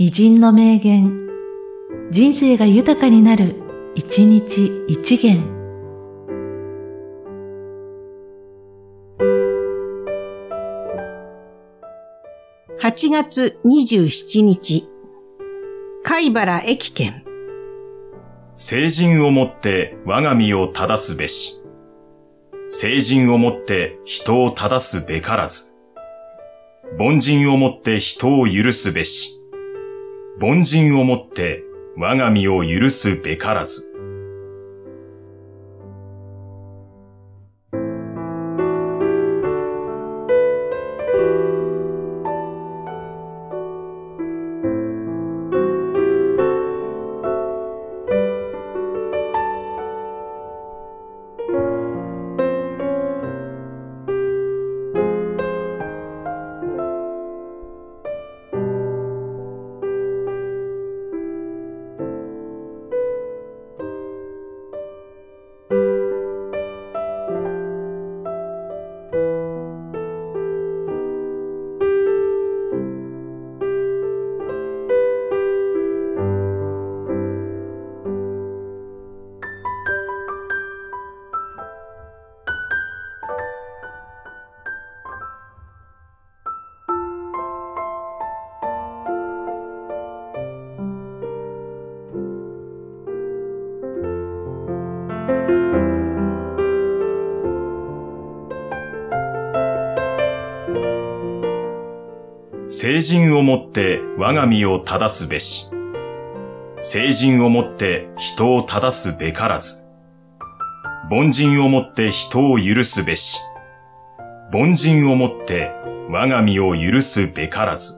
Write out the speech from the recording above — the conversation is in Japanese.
偉人の名言、人生が豊かになる、一日一元。8月27日、貝原駅券。成人をもって我が身を正すべし。成人をもって人を正すべからず。凡人をもって人を許すべし。凡人をもって我が身を許すべからず。成人をもって我が身を正すべし。成人をもって人を正すべからず。凡人をもって人を許すべし。凡人をもって我が身を許すべからず。